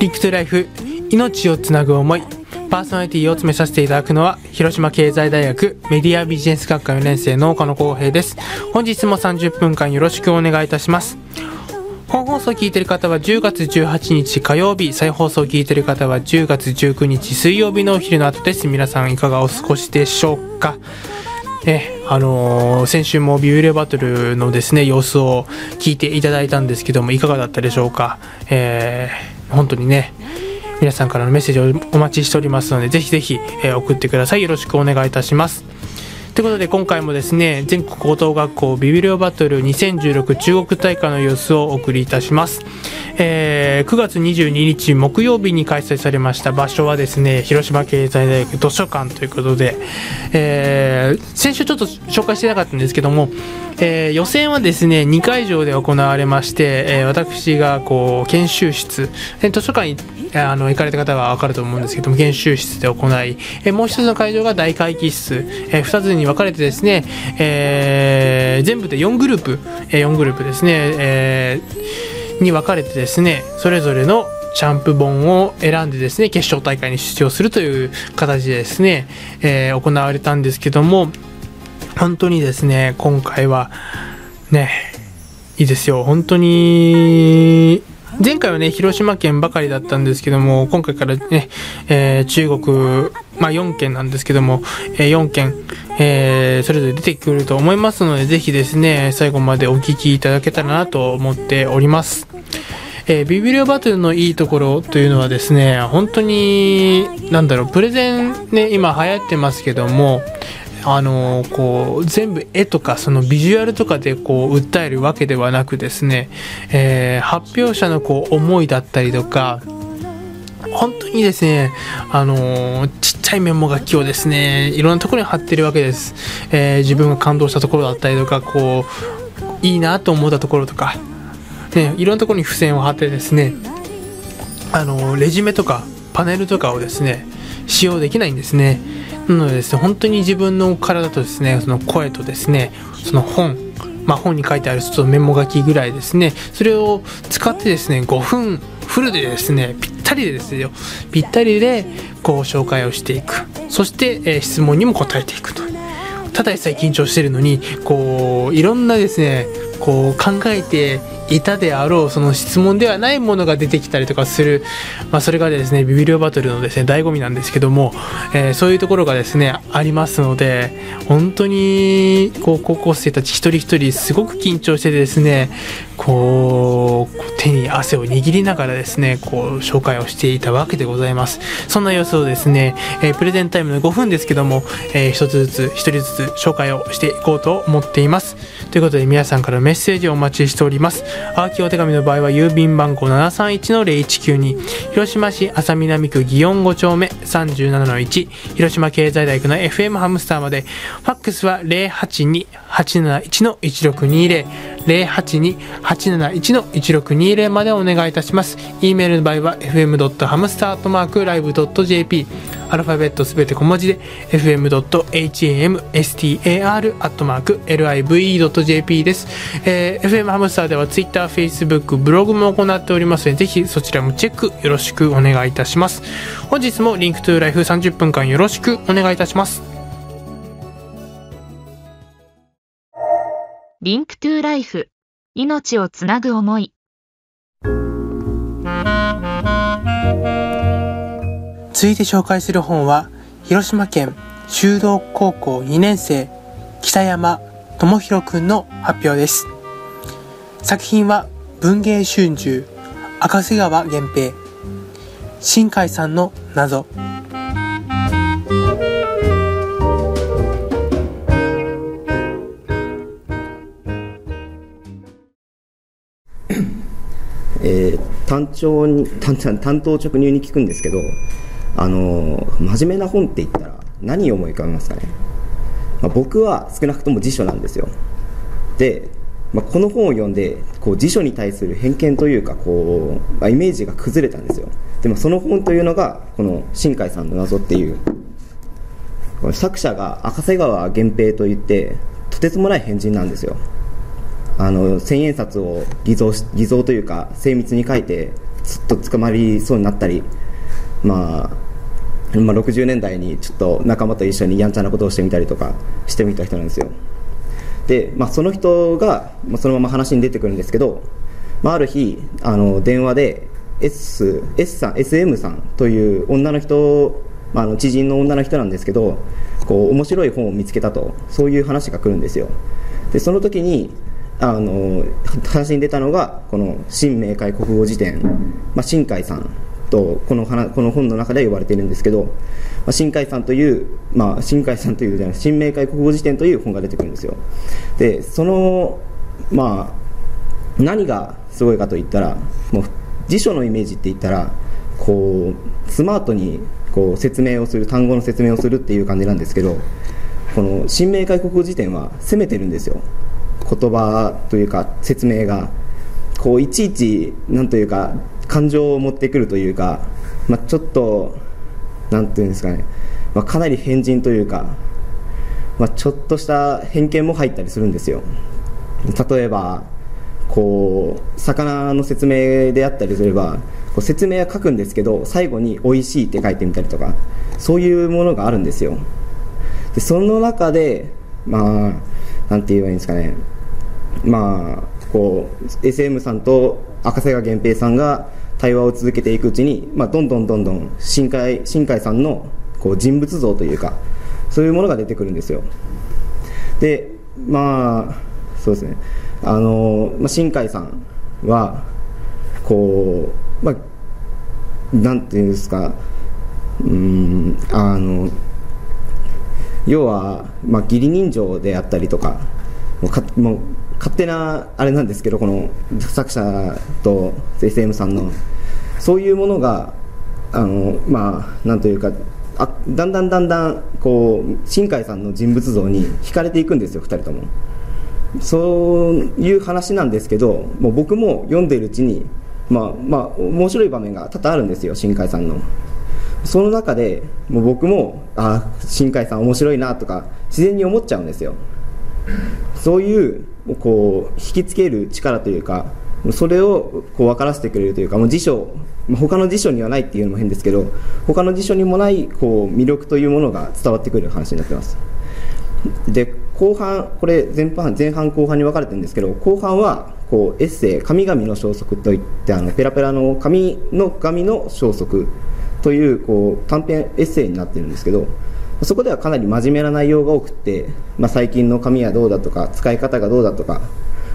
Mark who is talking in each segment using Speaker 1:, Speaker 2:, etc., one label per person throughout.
Speaker 1: リクトライフ命をつなぐ思いパーソナリティを詰めさせていただくのは広島経済大学メディアビジネス学科4年生の岡野光平です。本日も30分間よろしくお願いいたします。本放送を聞いている方は10月18日火曜日再放送を聞いている方は10月19日水曜日のお昼の後です。皆さんいかがお過ごしでしょうか。えあのー、先週もビューレバトルのですね様子を聞いていただいたんですけどもいかがだったでしょうか、えー、本当にね皆さんからのメッセージをお待ちしておりますのでぜひぜひ、えー、送ってください。よろしくお願いいたします。ということで今回もですね全国高等学校ビビリオバトル2016中国大会の様子をお送りいたします、えー、9月22日木曜日に開催されました。場所はですね広島経済大学図書館ということで、えー、先週ちょっと紹介してなかったんですけどもえー、予選はですね2会場で行われまして、え、私がこう研修室、図書館にあの行かれた方は分かると思うんですけども研修室で行い、え、もう一つの会場が大会議室、え、2つに分かれてですね、え、全部で4グループ、え、4グループですね、えー、に分かれてですねそれぞれのチャンプ本を選んでですね決勝大会に出場するという形でですね、えー、行われたんですけども本当にですね、今回は、ね、いいですよ。本当に、前回はね、広島県ばかりだったんですけども、今回からね、えー、中国、まあ4県なんですけども、えー、4県、えー、それぞれ出てくると思いますので、ぜひですね、最後までお聴きいただけたらなと思っております。えー、ビビリオバトルのいいところというのはですね、本当に、なんだろう、プレゼンね、今流行ってますけども、あのこう全部絵とかそのビジュアルとかでこう訴えるわけではなくですね、えー、発表者のこう思いだったりとか本当にですね、あのちっちゃいメモ書きをですね、いろんなところに貼ってるわけです。えー、自分が感動したところだったりとか、こう、いいなと思ったところとか、ね、いろんなところに付箋を貼ってですね、あのレジュメとかパネルとかをですね、使用できないんですね。なのでですね、本当に自分の体とですね、その声とですね、その本、まあ、本に書いてあるちょっとメモ書きぐらいですね、それを使ってですね、5分フルでですね、ぴったりでですよ、ぴったりでこう紹介をしていく。そして、え、質問にも答えていくと。ただでさえ緊張してるのに、こう、いろんなですね、こう考えていたであろうその質問ではないものが出てきたりとかする、まあ、それがですねビビリオバトルのですね醍醐味なんですけども、えー、そういうところがですねありますので本当にこう高校生たち一人一人すごく緊張してですねこう手に汗を握りながらですねこう紹介をしていたわけでございます。そんな様子をですね、えー、プレゼンタイムの5分ですけども、えー、一つずつ一人ずつ紹介をしていこうと思っています。ということで皆さんからメッセージをお待ちしております。あーきお手紙の場合は郵便番号731-0192広島市安佐南区祇園5丁目37-1広島経済大学の FM ハムスターまで。ファックスは082 082-871-1620 082-871-1620までお願いいたします。e メールの場合は fm.hamstar.live.jp アルファベットすべて小文字で fm.hamstar.live.jp です、えー、FM ハムスターでは Twitter、Facebook、ブログも行っておりますのでぜひそちらもチェックよろしくお願いいたします。本日も Link to Life 30分間よろしくお願いいたします。
Speaker 2: Link to Life。命をつなぐ思い。
Speaker 1: 続いて紹介する本は広島県修道高校2年生北山智弘くんの発表です。作品は文芸春秋赤瀬川源平新海さんの謎。
Speaker 3: 単調に単単刀直入に聞くんですけどあの真面目な本って言ったら何を思い浮かべますかね、まあ、僕は少なくとも辞書なんですよ。で、まあ、この本を読んでこう辞書に対する偏見というかこう、まあ、イメージが崩れたんですよ。でもその本というのがこの新海さんの謎っていう作者が赤瀬川源平といってとてつもない変人なんですよ。あの千円札を偽造偽造というか精密に書いてずっと捕まりそうになったり、まあ、まあ、60年代にちょっと仲間と一緒にやんちゃなことをしてみたりとかしてみた人なんですよ。で、まあ、その人が、まあ、そのまま話に出てくるんですけど、まあ、ある日あの電話で S, S さん SM さんという女の人、まあ、あの知人の女の人なんですけどこう面白い本を見つけたとそういう話が来るんですよ。でその時にあの話に出たのがこの新明解国語辞典、まあ、新海さんとこのこの本の中で呼ばれているんですけど、まあ、新海さんという、まあ、新海さんというじゃない新明解国語辞典という本が出てくるんですよ。でそのまあ何がすごいかといったらもう辞書のイメージって言ったらこうスマートにこう説明をする単語の説明をするっていう感じなんですけどこの新明解国語辞典は攻めてるんですよ。言葉というか説明がこういちいちなんというか感情を持ってくるというか、まあ、ちょっとなんていうんですかね、まあ、かなり変人というか、まあ、ちょっとした偏見も入ったりするんですよ。例えばこう魚の説明であったりすればこう説明は書くんですけど最後に「美味しい」って書いてみたりとかそういうものがあるんですよ。でその中でまあなんて言えばいいんですかね。まあこう SM さんと赤瀬川源平さんが対話を続けていくうちに、まあ、どんどんどんどん新海新海さんのこう人物像というかそういうものが出てくるんですよ。でまあそうですね。あの、まあ、新海さんはこう、まあ、なんていうんですかうんあの要は、まあ、義理人情であったりとかもうかもう勝手なあれなんですけどこの作者と SM さんのそういうものがあのまあなんというかあだんだんだんだんこう新海さんの人物像に惹かれていくんですよ2人とも。そういう話なんですけどもう僕も読んでいるうちにまあまあ面白い場面が多々あるんですよ新海さんの。その中でもう僕もあ新海さん面白いなとか自然に思っちゃうんですよ。そういうこう引きつける力というかそれをこう分からせてくれるというかもう辞書他の辞書にはないっていうのも変ですけど他の辞書にもないこう魅力というものが伝わってくる話になってます。で後半これ前半前半後半に分かれてるんですけど後半はこうエッセイ「神々の消息」といってあのペラペラの紙の紙の消息というこう短編エッセイになってるんですけどそこではかなり真面目な内容が多くて、まあ、最近の紙はどうだとか使い方がどうだとか、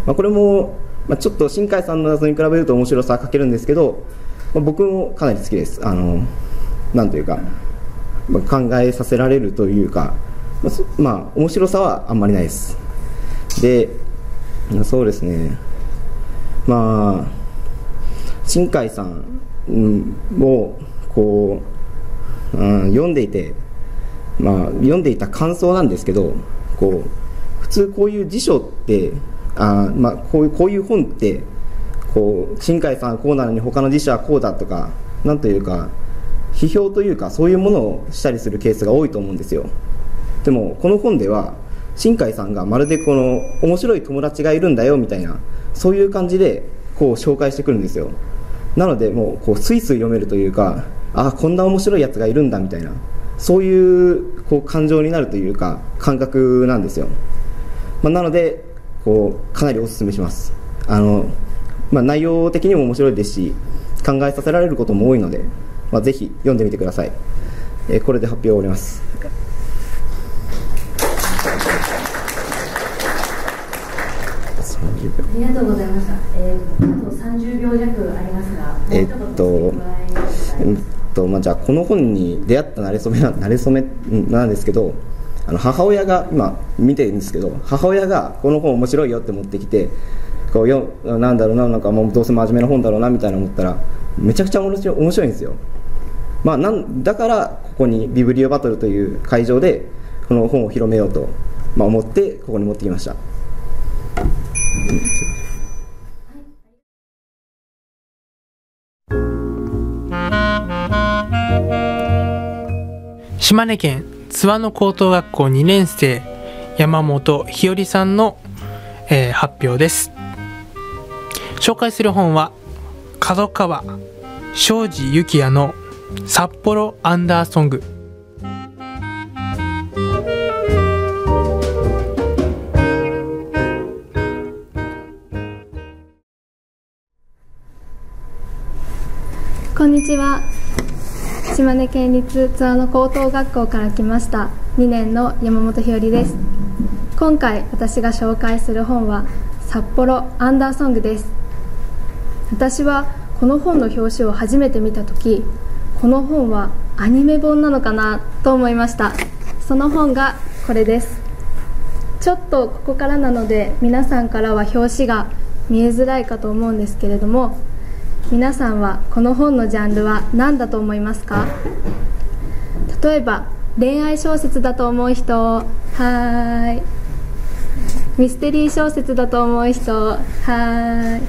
Speaker 3: まあ、これも、まあ、ちょっと新海さんの謎に比べると面白さは欠けるんですけど、まあ、僕もかなり好きです。あのなんというか、まあ、考えさせられるというか、まあ、まあ、面白さはあんまりないです。でそうですね。まあ新海さんをこう、うん、読んでいてまあ、読んでいた感想なんですけどこう普通こういう辞書ってあ、まあ、こういうこういう本ってこう新海さんはこうなのに他の辞書はこうだとかなんというか批評というかそういうものをしたりするケースが多いと思うんですよ。でもこの本では新海さんがまるでこの面白い友達がいるんだよみたいなそういう感じでこう紹介してくるんですよ。なのでもうこうスイスイ読めるというかああこんな面白いやつがいるんだみたいな。そういうこう感情になるというか感覚なんですよ、まあ、なのでこうかなりお勧めします。あの、まあ、内容的にも面白いですし考えさせられることも多いので、まあ、ぜひ読んでみてください、えー、これで発表を終わります。
Speaker 4: ありがとうございました。えー、あと30秒弱ありますが、えっと、
Speaker 3: とまあ、じゃあこの本に出会ったなれそめなれそめなんですけどあの母親が今見てるんですけど母親がこの本面白いよって持ってきてこうよなんだろうななんかもうどうせ真面目な本だろうなみたいな思ったらめちゃくちゃ面白いんですよ、まあ、なんだからここにビブリオバトルという会場でこの本を広めようと、ま、思ってここに持ってきました。
Speaker 1: 島根県津和野高等学校2年生山本日和さんの、えー、発表です。紹介する本は角川庄司幸也の札幌アンダーソング。
Speaker 5: こんにちは。島根県立津和野高等学校から来ました2年の山本ひよりです。今回私が紹介する本は札幌アンダーソングです。私はこの本の表紙を初めて見た時この本はアニメ本なのかなと思いました。その本がこれです。ちょっとここからなので皆さんからは表紙が見えづらいかと思うんですけれども皆さんはこの本のジャンルは何だと思いますか？例えば恋愛小説だと思う人。はーい。ミステリー小説だと思う人。はー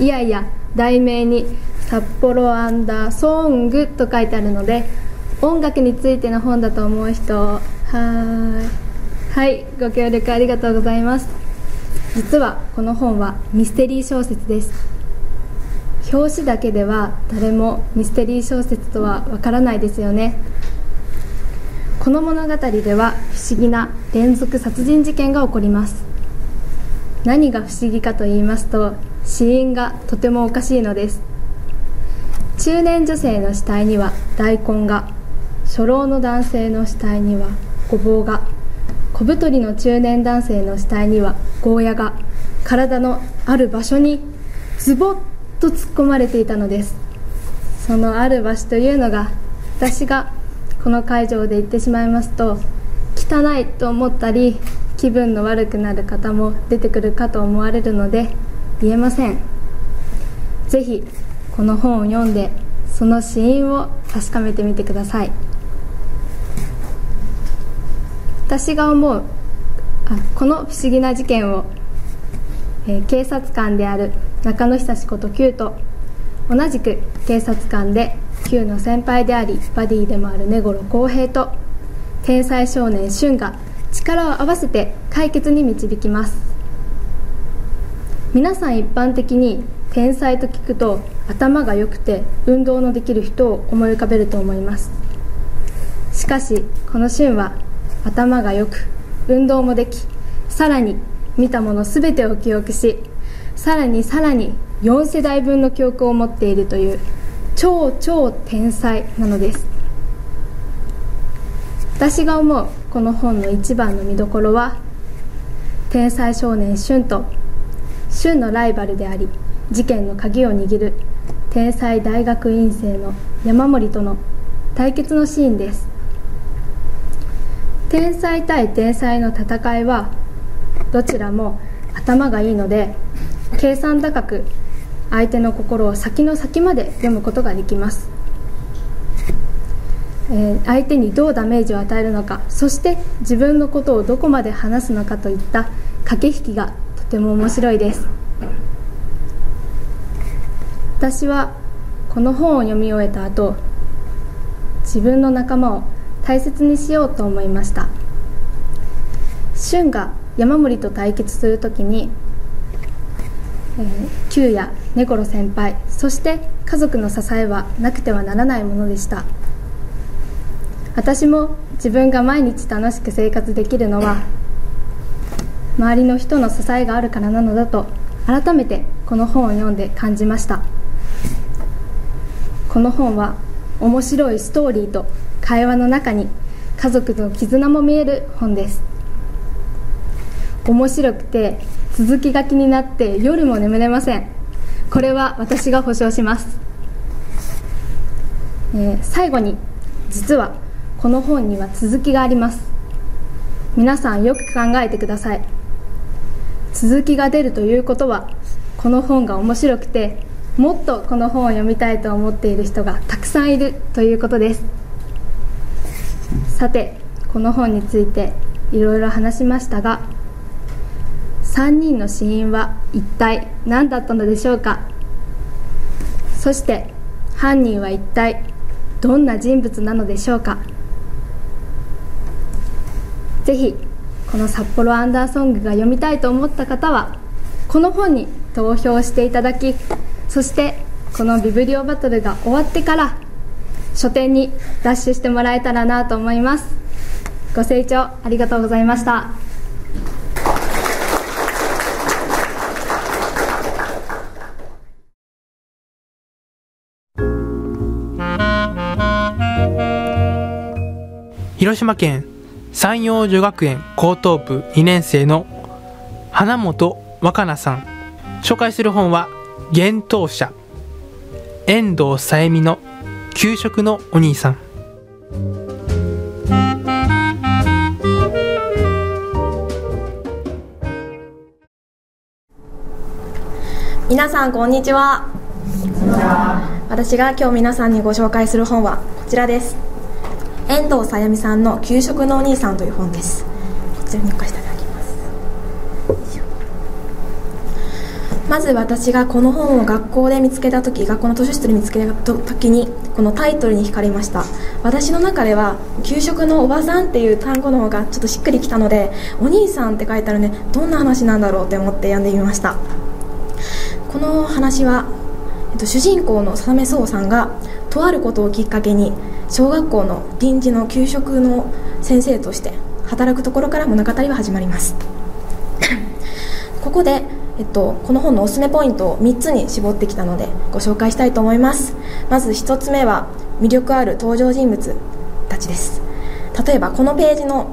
Speaker 5: い。いやいや題名に「札幌アンダーソング」と書いてあるので音楽についての本だと思う人。はーい。はい。ご協力ありがとうございます。実はこの本はミステリー小説です。表紙だけでは誰もミステリー小説とはわからないですよね。この物語では不思議な連続殺人事件が起こります。何が不思議かと言いますと死因がとてもおかしいのです。中年女性の死体には大根が初老の男性の死体にはごぼうが小太りの中年男性の死体にはゴーヤが体のある場所にズボッと突っ込まれていたのです。そのある場所というのが私がこの会場で行ってしまいますと汚いと思ったり気分の悪くなる方も出てくるかと思われるので言えません。ぜひこの本を読んでその死因を確かめてみてください。私が思うあこの不思議な事件を、えー、警察官である中野久志こと Q と同じく警察官で Q の先輩でありバディでもある根頃浩平と天才少年俊が力を合わせて解決に導きます。皆さん一般的に天才と聞くと頭が良くて運動のできる人を思い浮かべると思います。しかしこの俊は頭が良く運動もできさらに見たもの全てを記憶しさらにさらに4世代分の記憶を持っているという超超天才なのです。私が思うこの本の一番の見どころは天才少年俊と俊のライバルであり事件の鍵を握る天才大学院生の山森との対決のシーンです。天才対天才の戦いはどちらも頭がいいので計算高く相手の心を先の先まで読むことができます、えー、相手にどうダメージを与えるのかそして自分のことをどこまで話すのかといった駆け引きがとても面白いです。私はこの本を読み終えた後自分の仲間を大切にしようと思いました。俊が山森と対決するときにえー、旧や根頃先輩そして家族の支えはなくてはならないものでした。私も自分が毎日楽しく生活できるのは周りの人の支えがあるからなのだと改めてこの本を読んで感じました。この本は面白いストーリーと会話の中に家族の絆も見える本です。面白くて続きが気になって夜も眠れません。これは私が保証します、えー、最後に実はこの本には続きがあります。皆さんよく考えてください。続きが出るということはこの本が面白くてもっとこの本を読みたいと思っている人がたくさんいるということです。さてこの本についていろいろ話しましたが3人の死因は一体何だったのでしょうか？そして犯人は一体どんな人物なのでしょうか？ぜひこの札幌アンダーソングが読みたいと思った方はこの本に投票していただきそしてこのビブリオバトルが終わってから書店にダッシュしてもらえたらなと思います。ご清聴ありがとうございました。
Speaker 1: 広島県山陽女学園高等部2年生の花本若菜さん。紹介する本は「幻冬舎」遠藤さえみの「給食のお兄さん」
Speaker 6: 皆さんこんにちは。私が今日皆さんにご紹介する本はこちらです遠藤さやみさんの「給食のお兄さん」という本です。こちらに置かせていただきます。まず私がこの本を学校で見つけた時学校の図書室で見つけた時にこのタイトルに惹かれました。私の中では「給食のおばさん」っていう単語の方がちょっとしっくりきたので「お兄さん」って書いてあるね。どんな話なんだろうって思って読んでみました。この話は、えっと、主人公の佐目壮さんがとあることをきっかけに小学校の臨時の給食の先生として働くところから物語は始まります。ここで、えっと、この本のおすすめポイントを3つに絞ってきたのでご紹介したいと思います。まず1つ目は魅力ある登場人物たちです。例えばこのページの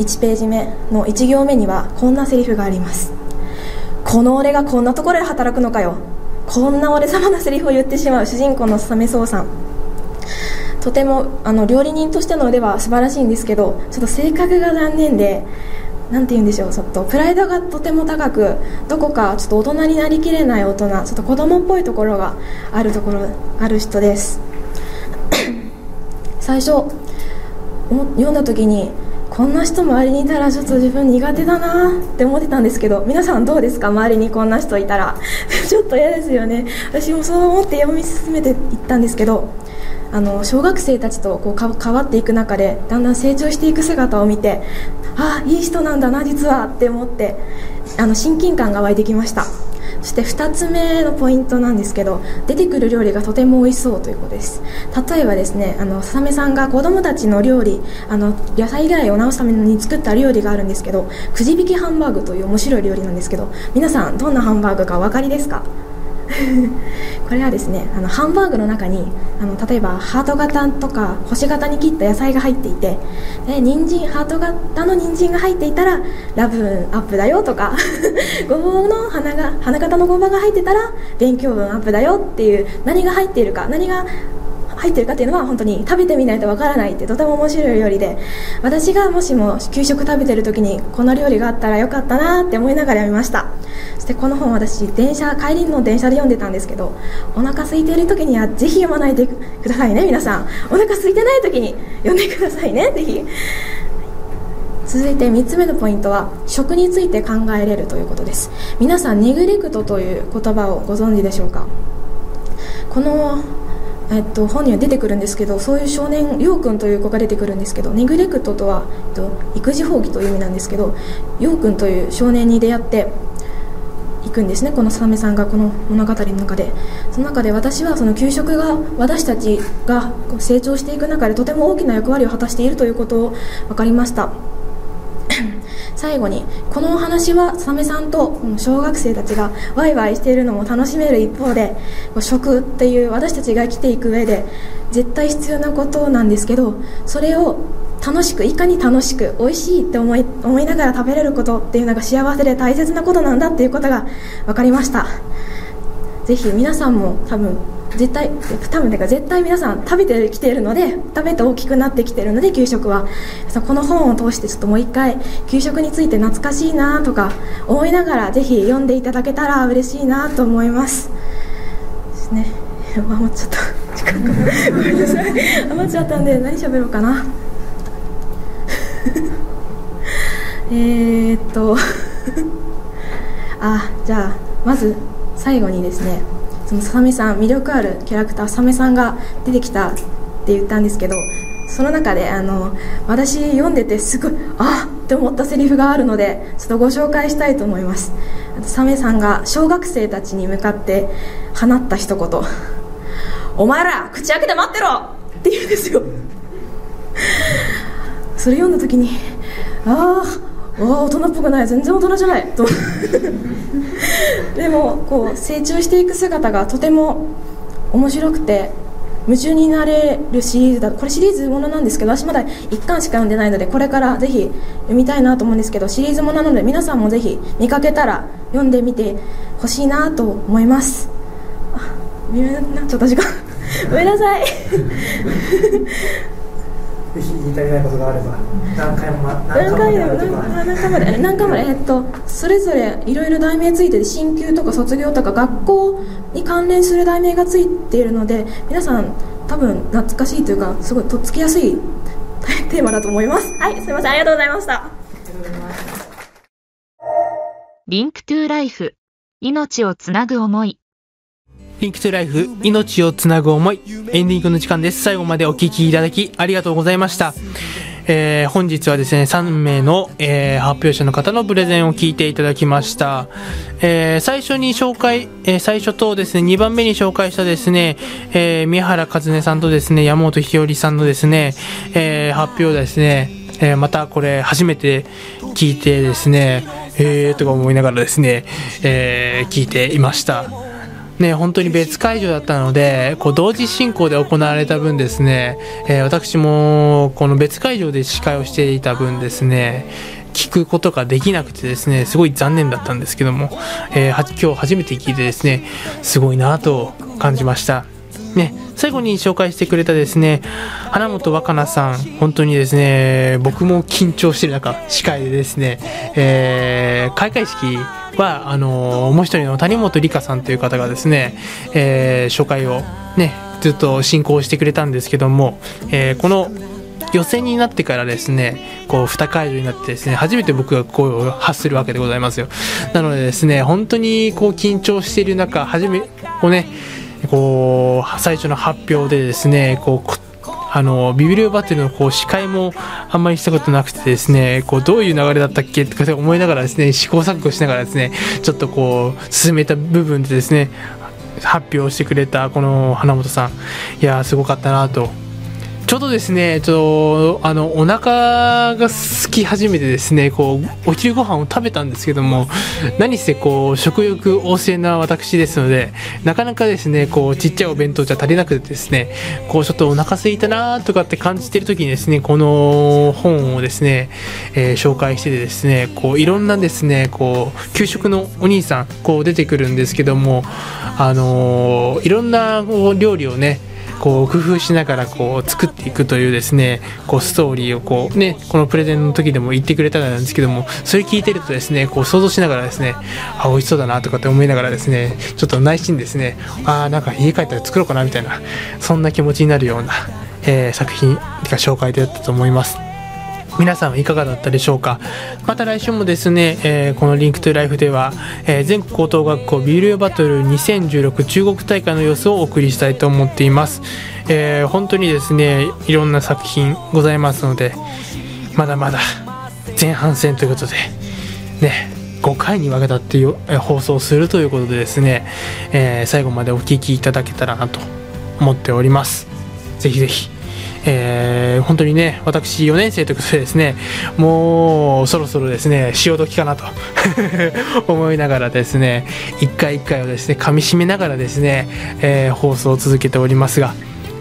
Speaker 6: 1ページ目の1行目にはこんなセリフがあります。この俺がこんなところで働くのかよ。こんな俺様なセリフを言ってしまう主人公のサメソウさん。とてもあの料理人としての腕は素晴らしいんですけどちょっと性格が残念で何て言うんでしょうちょっとプライドがとても高くどこかちょっと大人になりきれない大人ちょっと子供っぽいところがあるところある人です。最初読んだ時にこんな人周りにいたらちょっと自分苦手だなって思ってたんですけど皆さんどうですか？周りにこんな人いたら。ちょっと嫌ですよね。私もそう思って読み進めていったんですけどあの小学生たちとこう変わっていく中でだんだん成長していく姿を見てああいい人なんだな実はって思ってあの親近感が湧いてきました。そして2つ目のポイントなんですけど出てくる料理がとても美味しそうということです。例えばですねあのささめさんが子供たちの料理あの野菜嫌いを治すために作った料理があるんですけどくじ引きハンバーグという面白い料理なんですけど皆さんどんなハンバーグかお分かりですか？これはですねあのハンバーグの中にあの例えばハート型とか星型に切った野菜が入っていてで人参ハート型の人参が入っていたらラブンアップだよとか ごぼうの花が花形のごぼうが入ってたら勉強分アップだよっていう何が入っているか何が入ってるかっていうのは本当に食べてみないとわからないってとても面白い料理で私がもしも給食食べてる時にこの料理があったらよかったなって思いながら読みました。そしてこの本私電車帰りの電車で読んでたんですけどお腹空いている時にはぜひ読まないでくださいね皆さん。お腹空いてない時に読んでくださいねぜひ。続いて3つ目のポイントは食について考えれるということです。皆さんネグレクトという言葉をご存知でしょうか？このえっと、本には出てくるんですけどそういう少年陽君という子が出てくるんですけどネグレクトとは、えっと、育児放棄という意味なんですけど陽君という少年に出会ってくんですね。このサメさんがこの物語の中で。その中で私はその給食が私たちが成長していく中でとても大きな役割を果たしているということを分かりました。最後にこのお話はサメさんと小学生たちがワイワイしているのも楽しめる一方で食っていう私たちが生きていく上で絶対必要なことなんですけどそれを楽しくいかに楽しく美味しいって思い思いながら食べれることっていうのが幸せで大切なことなんだっていうことが分かりました。ぜひ皆さんも多分絶対多分か絶対皆さん食べてきているので食べて大きくなってきているので給食はこの本を通してちょっともう一回給食について懐かしいなとか思いながらぜひ読んでいただけたら嬉しいなと思います。ですね。余っちゃった時間が。ごめんなさい余っちゃったんで何喋ろうかな えーっと あじゃあまず最後にですねそのサメさん魅力あるキャラクターサメさんが出てきたって言ったんですけどその中であの私読んでてすごいあっって思ったセリフがあるのでちょっとご紹介したいと思います。サメさんが小学生たちに向かって放った一言。お前ら口開けて待ってろって言うんですよ。それ読んだ時にああ大人っぽくない全然大人じゃないと。でもこう成長していく姿がとても面白くて夢中になれるシリーズだこれシリーズものなんですけど私まだ1巻しか読んでないのでこれからぜひ読みたいなと思うんですけどシリーズものなので皆さんもぜひ見かけたら読んでみてほしいなと思います。あ微妙になっちゃった時間。ごめんなさい
Speaker 1: ぜひ言い足りないことがあれば何回も
Speaker 6: 何回でも何回まで何回までえっとそれぞれいろいろ題名ついてて進級とか卒業とか学校に関連する題名がついているので皆さん多分懐かしいというかすごいとっつきやすい テーマだと思います。はいすみませんありがとうございました。
Speaker 2: Link to Life。命をつなぐ思い
Speaker 1: Link to Life 命をつなぐ思いエンディングの時間です最後までお聞きいただきありがとうございましたえー、本日はですね、3名の、えー、発表者の方のプレゼンを聞いていただきました。えー、最初に紹介、え最初とですね、2番目に紹介したですね、え宮原和音さんとですね、山本ひよりさんのですね、え発表ですね、えまたこれ初めて聞いてですね、えーとか思いながらですね、え聞いていました。ね、本当に別会場だったのでこう同時進行で行われた分ですね、えー、私もこの別会場で司会をしていた分ですね聞くことができなくてですねすごい残念だったんですけども、えー、今日初めて聞いてですねすごいなと感じました。ね、最後に紹介してくれたですね花本若菜さん本当にですね僕も緊張してる中司会でですね、えー、開会式はあのー、もう一人の谷本理香さんという方がですね、えー、初回をねずっと進行してくれたんですけども、えー、この予選になってからですねこう2会場になってですね初めて僕が声を発するわけでございますよ。なのでですね本当にこう緊張している中初めこうねこう最初の発表でですねこうあのビビリオバトルのこう司会もあんまりしたことなくてですねこうどういう流れだったっけとか思いながらですね試行錯誤しながらですねちょっとこう進めた部分でですね発表してくれたこの花本さん。いやすごかったなとちょうどですね、ちょあのお腹が空き始めてですね、こうお昼ご飯を食べたんですけども、何せこう食欲旺盛な私ですので、なかなかですね、こうちっちゃいお弁当じゃ足りなくてですね、こうちょっとお腹空いたなとかって感じてる時にですね、この本をですね、えー、紹介しててですね、こういろんなですね、こう給食のお兄さんこう出てくるんですけども、あのー、いろんな料理をね。こう工夫しながらこう作っていくというですねこうストーリーをこうねこのプレゼンの時でも言ってくれたらなんですけどもそれ聞いてるとですねこう想像しながらですねあ美味しそうだなとかって思いながらですねちょっと内心ですねあなんか家帰ったら作ろうかなみたいなそんな気持ちになるような、えー、作品が紹介だったと思います。皆さんいかがだったでしょうか？また来週もですね、えー、このリンクトゥライフでは、えー、全国高等学校ビールバトル2016中国大会の様子をお送りしたいと思っています、えー、本当にですねいろんな作品ございますのでまだまだ前半戦ということでね5回に分けたっていう放送するということでですね、え最後までお聴きいただけたらなと思っております。ぜひぜひえー、本当にね、私4年生ということでですね、もうそろそろですね、潮時かなと 思いながらですね、一回一回をですね、噛み締めながらですね、えー、放送を続けておりますが、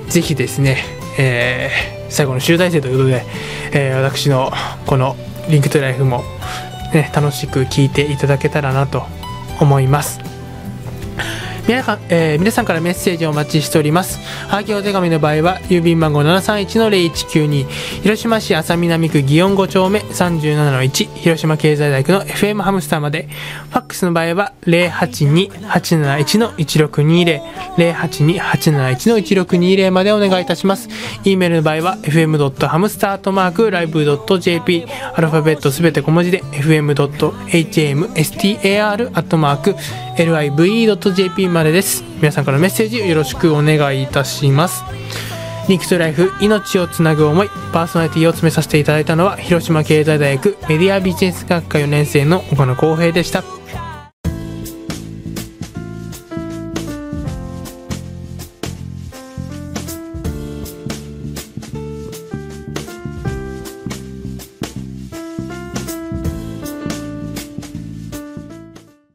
Speaker 1: ぜひですね、えー、最後の集大成ということで、えー、私のこのリンクトライフも、ね、楽しく聞いていただけたらなと思います。皆さん、えー、皆さんからメッセージをお待ちしております。はがきお手紙の場合は、郵便番号731-0192、広島市安佐南区祇園5丁目37-1、広島経済大学の FM ハムスターまで、ファックスの場合は、082-871-1620、082-871-1620までお願いいたします。e メールの場合は、fm.hamstar.live.jp、アルファベットすべて小文字で、fm.hamstar.live.jp live.jp までです。皆さんからメッセージよろしくお願いいたします。リンクトライフ命をつなぐ思い。パーソナリティを詰めさせていただいたのは広島経済大学メディアビジネス学科4年生の岡野光平でした。